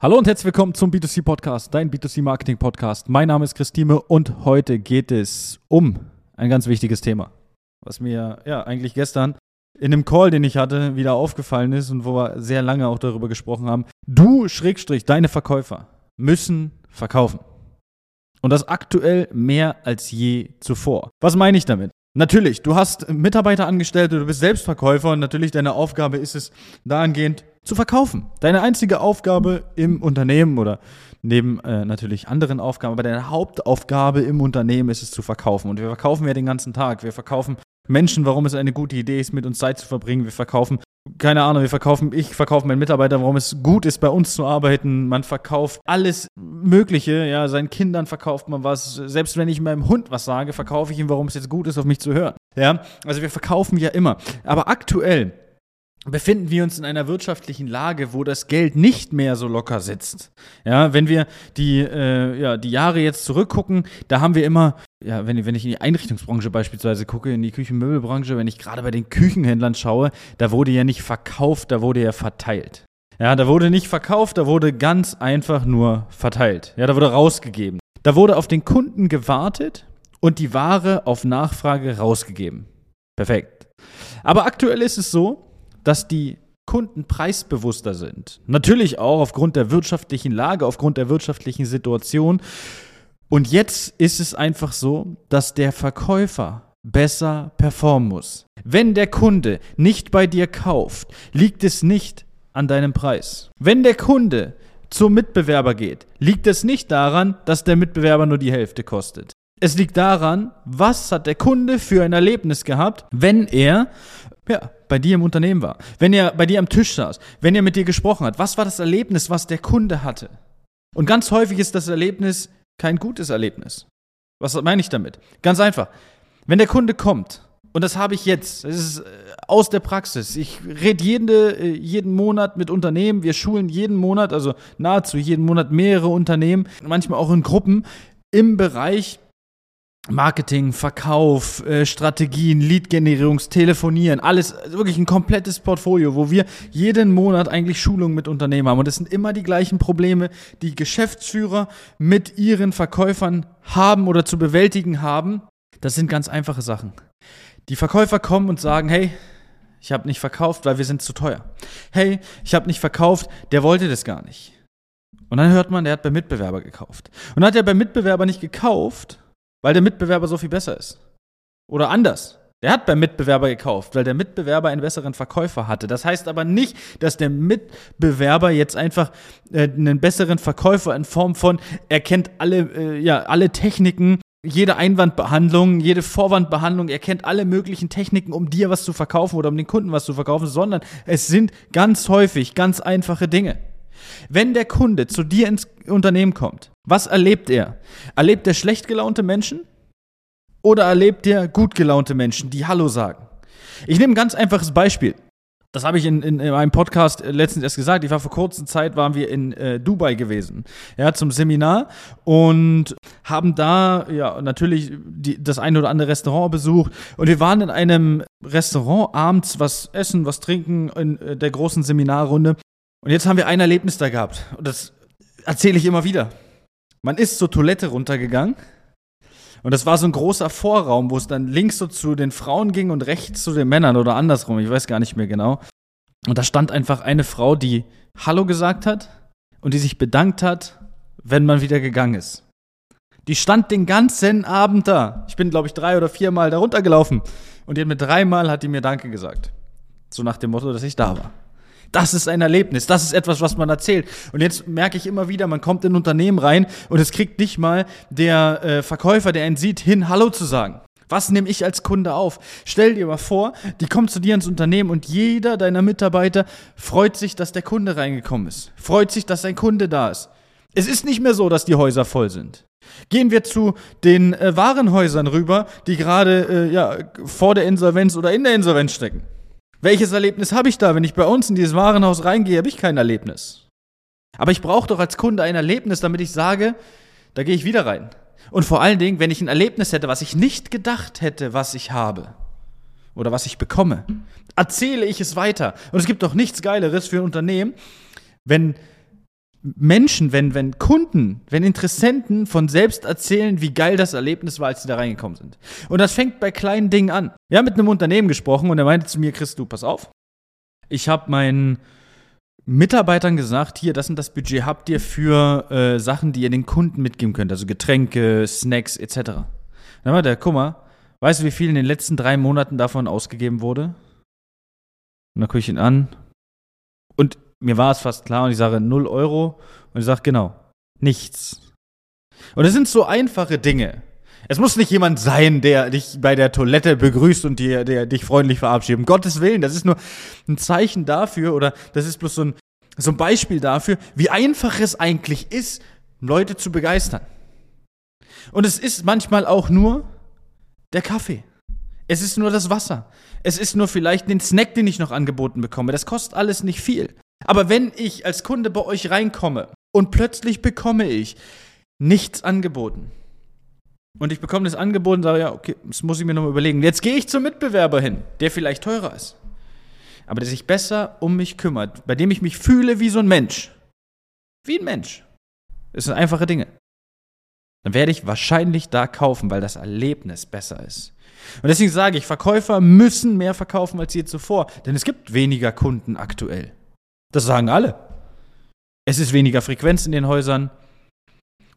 Hallo und herzlich willkommen zum B2C Podcast, dein B2C Marketing Podcast. Mein Name ist Christine und heute geht es um ein ganz wichtiges Thema, was mir ja eigentlich gestern in einem Call, den ich hatte, wieder aufgefallen ist und wo wir sehr lange auch darüber gesprochen haben. Du, Schrägstrich, deine Verkäufer müssen verkaufen. Und das aktuell mehr als je zuvor. Was meine ich damit? Natürlich, du hast Mitarbeiter angestellt, du bist Selbstverkäufer und natürlich deine Aufgabe ist es dahingehend zu verkaufen. Deine einzige Aufgabe im Unternehmen oder neben äh, natürlich anderen Aufgaben, aber deine Hauptaufgabe im Unternehmen ist es zu verkaufen. Und wir verkaufen ja den ganzen Tag. Wir verkaufen Menschen, warum es eine gute Idee ist, mit uns Zeit zu verbringen. Wir verkaufen keine Ahnung, wir verkaufen, ich verkaufe meinen Mitarbeitern, warum es gut ist, bei uns zu arbeiten. Man verkauft alles Mögliche, ja, seinen Kindern verkauft man was. Selbst wenn ich meinem Hund was sage, verkaufe ich ihm, warum es jetzt gut ist, auf mich zu hören. Ja, also wir verkaufen ja immer. Aber aktuell befinden wir uns in einer wirtschaftlichen Lage, wo das Geld nicht mehr so locker sitzt. Ja, wenn wir die, äh, ja, die Jahre jetzt zurückgucken, da haben wir immer, ja, wenn, wenn ich in die Einrichtungsbranche beispielsweise gucke, in die Küchenmöbelbranche, wenn ich gerade bei den Küchenhändlern schaue, da wurde ja nicht verkauft, da wurde ja verteilt. Ja, da wurde nicht verkauft, da wurde ganz einfach nur verteilt. Ja, da wurde rausgegeben. Da wurde auf den Kunden gewartet und die Ware auf Nachfrage rausgegeben. Perfekt. Aber aktuell ist es so, dass die Kunden preisbewusster sind. Natürlich auch aufgrund der wirtschaftlichen Lage, aufgrund der wirtschaftlichen Situation. Und jetzt ist es einfach so, dass der Verkäufer besser performen muss. Wenn der Kunde nicht bei dir kauft, liegt es nicht an deinem Preis. Wenn der Kunde zum Mitbewerber geht, liegt es nicht daran, dass der Mitbewerber nur die Hälfte kostet. Es liegt daran, was hat der Kunde für ein Erlebnis gehabt, wenn er ja, bei dir im Unternehmen war, wenn er bei dir am Tisch saß, wenn er mit dir gesprochen hat. Was war das Erlebnis, was der Kunde hatte? Und ganz häufig ist das Erlebnis kein gutes Erlebnis. Was meine ich damit? Ganz einfach. Wenn der Kunde kommt, und das habe ich jetzt, das ist äh, aus der Praxis. Ich rede jede, äh, jeden Monat mit Unternehmen, wir schulen jeden Monat, also nahezu jeden Monat mehrere Unternehmen, manchmal auch in Gruppen im Bereich Marketing, Verkauf, äh, Strategien, Lead-Generierungs, Telefonieren, alles, wirklich ein komplettes Portfolio, wo wir jeden Monat eigentlich Schulungen mit Unternehmen haben. Und es sind immer die gleichen Probleme, die Geschäftsführer mit ihren Verkäufern haben oder zu bewältigen haben. Das sind ganz einfache Sachen. Die Verkäufer kommen und sagen, hey, ich habe nicht verkauft, weil wir sind zu teuer. Hey, ich habe nicht verkauft, der wollte das gar nicht. Und dann hört man, der hat beim Mitbewerber gekauft. Und hat er beim Mitbewerber nicht gekauft, weil der Mitbewerber so viel besser ist. Oder anders. Der hat beim Mitbewerber gekauft, weil der Mitbewerber einen besseren Verkäufer hatte. Das heißt aber nicht, dass der Mitbewerber jetzt einfach äh, einen besseren Verkäufer in Form von, er kennt alle, äh, ja, alle Techniken, jede Einwandbehandlung, jede Vorwandbehandlung, er kennt alle möglichen Techniken, um dir was zu verkaufen oder um den Kunden was zu verkaufen, sondern es sind ganz häufig ganz einfache Dinge. Wenn der Kunde zu dir ins Unternehmen kommt, was erlebt er? Erlebt er schlecht gelaunte Menschen oder erlebt er gut gelaunte Menschen, die Hallo sagen? Ich nehme ein ganz einfaches Beispiel. Das habe ich in, in, in, einem Podcast letztens erst gesagt. Ich war vor kurzer Zeit, waren wir in äh, Dubai gewesen, ja, zum Seminar und haben da ja natürlich die, das eine oder andere Restaurant besucht. Und wir waren in einem Restaurant abends was essen, was trinken in äh, der großen Seminarrunde. Und jetzt haben wir ein Erlebnis da gehabt. Und das erzähle ich immer wieder. Man ist zur Toilette runtergegangen. Und das war so ein großer Vorraum, wo es dann links so zu den Frauen ging und rechts zu den Männern oder andersrum. Ich weiß gar nicht mehr genau. Und da stand einfach eine Frau, die Hallo gesagt hat und die sich bedankt hat, wenn man wieder gegangen ist. Die stand den ganzen Abend da. Ich bin, glaube ich, drei oder viermal da runtergelaufen. Und die hat mir dreimal hat die mir Danke gesagt. So nach dem Motto, dass ich da war. Das ist ein Erlebnis, das ist etwas, was man erzählt. Und jetzt merke ich immer wieder, man kommt in ein Unternehmen rein und es kriegt nicht mal der äh, Verkäufer, der einen sieht, hin, Hallo zu sagen. Was nehme ich als Kunde auf? Stell dir mal vor, die kommt zu dir ins Unternehmen und jeder deiner Mitarbeiter freut sich, dass der Kunde reingekommen ist. Freut sich, dass ein Kunde da ist. Es ist nicht mehr so, dass die Häuser voll sind. Gehen wir zu den äh, Warenhäusern rüber, die gerade äh, ja, vor der Insolvenz oder in der Insolvenz stecken. Welches Erlebnis habe ich da? Wenn ich bei uns in dieses Warenhaus reingehe, habe ich kein Erlebnis. Aber ich brauche doch als Kunde ein Erlebnis, damit ich sage, da gehe ich wieder rein. Und vor allen Dingen, wenn ich ein Erlebnis hätte, was ich nicht gedacht hätte, was ich habe oder was ich bekomme, erzähle ich es weiter. Und es gibt doch nichts Geileres für ein Unternehmen, wenn Menschen, wenn, wenn Kunden, wenn Interessenten von selbst erzählen, wie geil das Erlebnis war, als sie da reingekommen sind. Und das fängt bei kleinen Dingen an. Wir haben mit einem Unternehmen gesprochen und er meinte zu mir, Chris, du, pass auf. Ich habe meinen Mitarbeitern gesagt, hier, das und das Budget habt ihr für äh, Sachen, die ihr den Kunden mitgeben könnt, also Getränke, Snacks etc. Dann war der, guck mal, weißt du, wie viel in den letzten drei Monaten davon ausgegeben wurde? Und dann gucke ich ihn an. Und mir war es fast klar und ich sage 0 Euro und ich sage genau, nichts. Und es sind so einfache Dinge. Es muss nicht jemand sein, der dich bei der Toilette begrüßt und dir, der dich freundlich verabschiedet. Um Gottes Willen, das ist nur ein Zeichen dafür oder das ist bloß so ein, so ein Beispiel dafür, wie einfach es eigentlich ist, Leute zu begeistern. Und es ist manchmal auch nur der Kaffee. Es ist nur das Wasser. Es ist nur vielleicht den Snack, den ich noch angeboten bekomme. Das kostet alles nicht viel. Aber wenn ich als Kunde bei euch reinkomme und plötzlich bekomme ich nichts angeboten und ich bekomme das Angebot und sage, ja, okay, das muss ich mir nochmal überlegen. Jetzt gehe ich zum Mitbewerber hin, der vielleicht teurer ist, aber der sich besser um mich kümmert, bei dem ich mich fühle wie so ein Mensch. Wie ein Mensch. Das sind einfache Dinge. Dann werde ich wahrscheinlich da kaufen, weil das Erlebnis besser ist. Und deswegen sage ich, Verkäufer müssen mehr verkaufen als je zuvor, denn es gibt weniger Kunden aktuell. Das sagen alle. Es ist weniger Frequenz in den Häusern.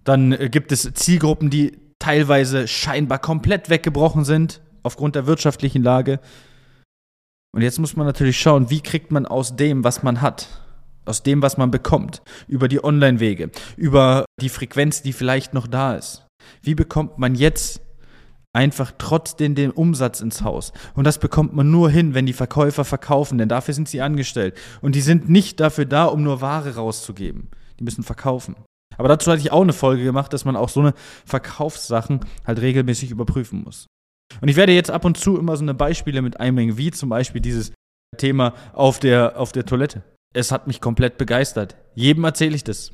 Dann äh, gibt es Zielgruppen, die teilweise scheinbar komplett weggebrochen sind aufgrund der wirtschaftlichen Lage. Und jetzt muss man natürlich schauen, wie kriegt man aus dem, was man hat, aus dem, was man bekommt, über die Online-Wege, über die Frequenz, die vielleicht noch da ist. Wie bekommt man jetzt einfach trotzdem den Umsatz ins Haus. Und das bekommt man nur hin, wenn die Verkäufer verkaufen, denn dafür sind sie angestellt. Und die sind nicht dafür da, um nur Ware rauszugeben. Die müssen verkaufen. Aber dazu hatte ich auch eine Folge gemacht, dass man auch so eine Verkaufssachen halt regelmäßig überprüfen muss. Und ich werde jetzt ab und zu immer so eine Beispiele mit einbringen, wie zum Beispiel dieses Thema auf der, auf der Toilette. Es hat mich komplett begeistert. Jedem erzähle ich das.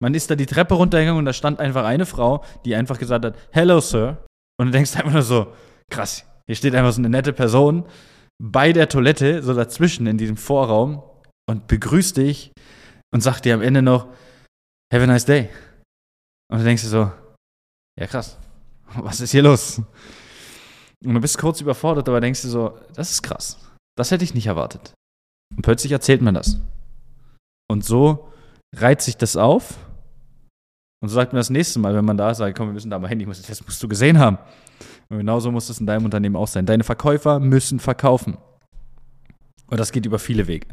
Man ist da die Treppe runtergegangen und da stand einfach eine Frau, die einfach gesagt hat, Hello, Sir. Und du denkst einfach nur so, krass, hier steht einfach so eine nette Person bei der Toilette, so dazwischen in diesem Vorraum und begrüßt dich und sagt dir am Ende noch, have a nice day. Und du denkst dir so, ja krass, was ist hier los? Und du bist kurz überfordert, aber denkst dir so, das ist krass. Das hätte ich nicht erwartet. Und plötzlich erzählt man das. Und so reiht sich das auf und so sagt man das nächste Mal, wenn man da sagt, komm, wir müssen da mal hin, ich muss, das musst du gesehen haben. Und genauso muss es in deinem Unternehmen auch sein. Deine Verkäufer müssen verkaufen. Und das geht über viele Wege.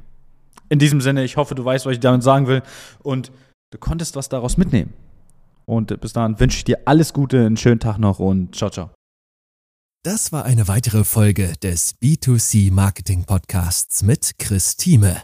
In diesem Sinne, ich hoffe, du weißt, was ich damit sagen will und du konntest was daraus mitnehmen. Und bis dahin wünsche ich dir alles Gute, einen schönen Tag noch und ciao, ciao. Das war eine weitere Folge des B2C Marketing Podcasts mit Chris Thieme.